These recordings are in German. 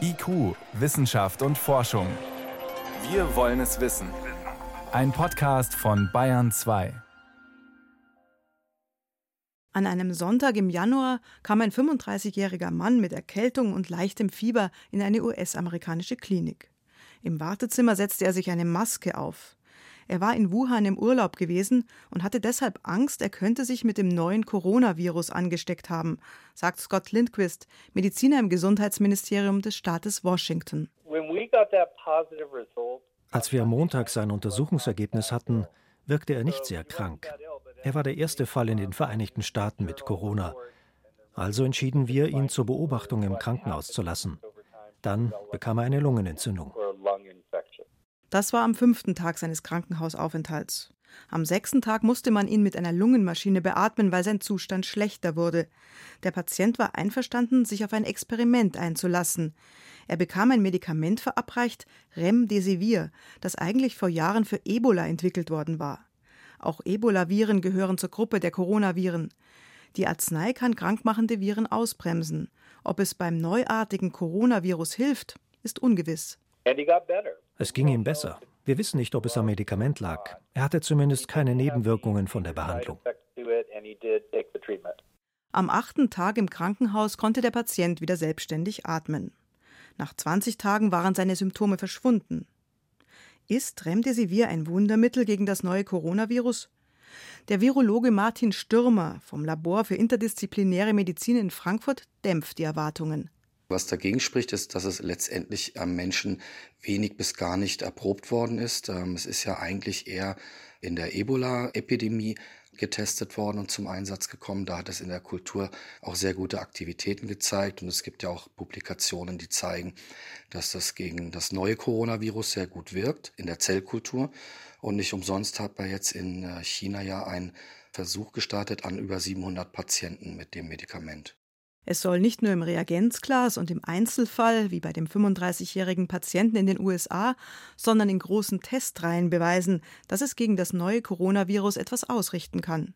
IQ, Wissenschaft und Forschung. Wir wollen es wissen. Ein Podcast von Bayern 2. An einem Sonntag im Januar kam ein 35-jähriger Mann mit Erkältung und leichtem Fieber in eine US-amerikanische Klinik. Im Wartezimmer setzte er sich eine Maske auf. Er war in Wuhan im Urlaub gewesen und hatte deshalb Angst, er könnte sich mit dem neuen Coronavirus angesteckt haben, sagt Scott Lindquist, Mediziner im Gesundheitsministerium des Staates Washington. Als wir am Montag sein Untersuchungsergebnis hatten, wirkte er nicht sehr krank. Er war der erste Fall in den Vereinigten Staaten mit Corona. Also entschieden wir, ihn zur Beobachtung im Krankenhaus zu lassen. Dann bekam er eine Lungenentzündung. Das war am fünften Tag seines Krankenhausaufenthalts. Am sechsten Tag musste man ihn mit einer Lungenmaschine beatmen, weil sein Zustand schlechter wurde. Der Patient war einverstanden, sich auf ein Experiment einzulassen. Er bekam ein Medikament verabreicht, Remdesivir, das eigentlich vor Jahren für Ebola entwickelt worden war. Auch Ebola-Viren gehören zur Gruppe der Coronaviren. Die Arznei kann krankmachende Viren ausbremsen. Ob es beim neuartigen Coronavirus hilft, ist ungewiss. Es ging ihm besser. Wir wissen nicht, ob es am Medikament lag. Er hatte zumindest keine Nebenwirkungen von der Behandlung. Am achten Tag im Krankenhaus konnte der Patient wieder selbstständig atmen. Nach 20 Tagen waren seine Symptome verschwunden. Ist Remdesivir ein Wundermittel gegen das neue Coronavirus? Der Virologe Martin Stürmer vom Labor für interdisziplinäre Medizin in Frankfurt dämpft die Erwartungen. Was dagegen spricht, ist, dass es letztendlich am Menschen wenig bis gar nicht erprobt worden ist. Ähm, es ist ja eigentlich eher in der Ebola-Epidemie getestet worden und zum Einsatz gekommen. Da hat es in der Kultur auch sehr gute Aktivitäten gezeigt und es gibt ja auch Publikationen, die zeigen, dass das gegen das neue Coronavirus sehr gut wirkt in der Zellkultur. Und nicht umsonst hat man jetzt in äh, China ja einen Versuch gestartet an über 700 Patienten mit dem Medikament. Es soll nicht nur im Reagenzglas und im Einzelfall, wie bei dem 35-jährigen Patienten in den USA, sondern in großen Testreihen beweisen, dass es gegen das neue Coronavirus etwas ausrichten kann.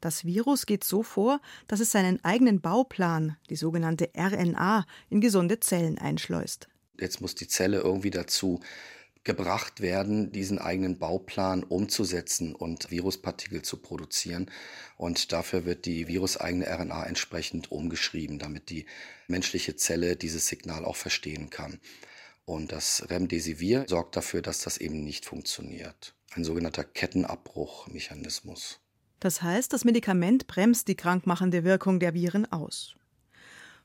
Das Virus geht so vor, dass es seinen eigenen Bauplan, die sogenannte RNA, in gesunde Zellen einschleust. Jetzt muss die Zelle irgendwie dazu gebracht werden, diesen eigenen Bauplan umzusetzen und Viruspartikel zu produzieren. Und dafür wird die viruseigene RNA entsprechend umgeschrieben, damit die menschliche Zelle dieses Signal auch verstehen kann. Und das Remdesivir sorgt dafür, dass das eben nicht funktioniert. Ein sogenannter Kettenabbruchmechanismus. Das heißt, das Medikament bremst die krankmachende Wirkung der Viren aus.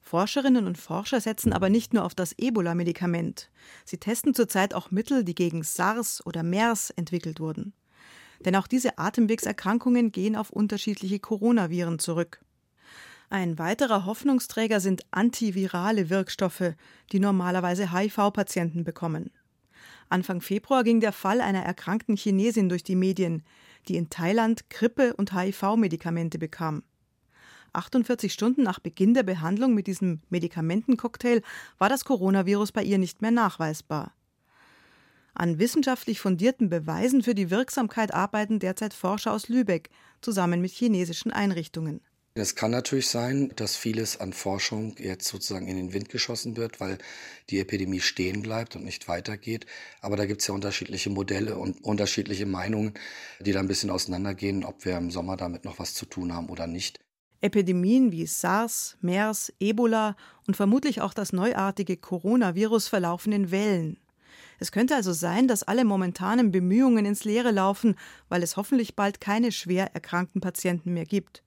Forscherinnen und Forscher setzen aber nicht nur auf das Ebola-Medikament. Sie testen zurzeit auch Mittel, die gegen SARS oder MERS entwickelt wurden. Denn auch diese Atemwegserkrankungen gehen auf unterschiedliche Coronaviren zurück. Ein weiterer Hoffnungsträger sind antivirale Wirkstoffe, die normalerweise HIV-Patienten bekommen. Anfang Februar ging der Fall einer erkrankten Chinesin durch die Medien, die in Thailand Grippe- und HIV-Medikamente bekam. 48 Stunden nach Beginn der Behandlung mit diesem Medikamentencocktail war das Coronavirus bei ihr nicht mehr nachweisbar. An wissenschaftlich fundierten Beweisen für die Wirksamkeit arbeiten derzeit Forscher aus Lübeck zusammen mit chinesischen Einrichtungen. Es kann natürlich sein, dass vieles an Forschung jetzt sozusagen in den Wind geschossen wird, weil die Epidemie stehen bleibt und nicht weitergeht. Aber da gibt es ja unterschiedliche Modelle und unterschiedliche Meinungen, die da ein bisschen auseinandergehen, ob wir im Sommer damit noch was zu tun haben oder nicht. Epidemien wie SARS, MERS, Ebola und vermutlich auch das neuartige Coronavirus verlaufen in Wellen. Es könnte also sein, dass alle momentanen Bemühungen ins Leere laufen, weil es hoffentlich bald keine schwer erkrankten Patienten mehr gibt.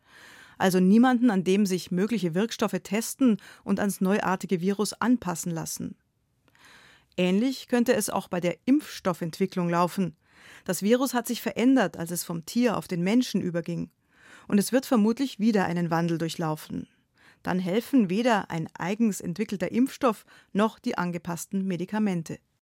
Also niemanden, an dem sich mögliche Wirkstoffe testen und ans neuartige Virus anpassen lassen. Ähnlich könnte es auch bei der Impfstoffentwicklung laufen. Das Virus hat sich verändert, als es vom Tier auf den Menschen überging und es wird vermutlich wieder einen Wandel durchlaufen. Dann helfen weder ein eigens entwickelter Impfstoff noch die angepassten Medikamente.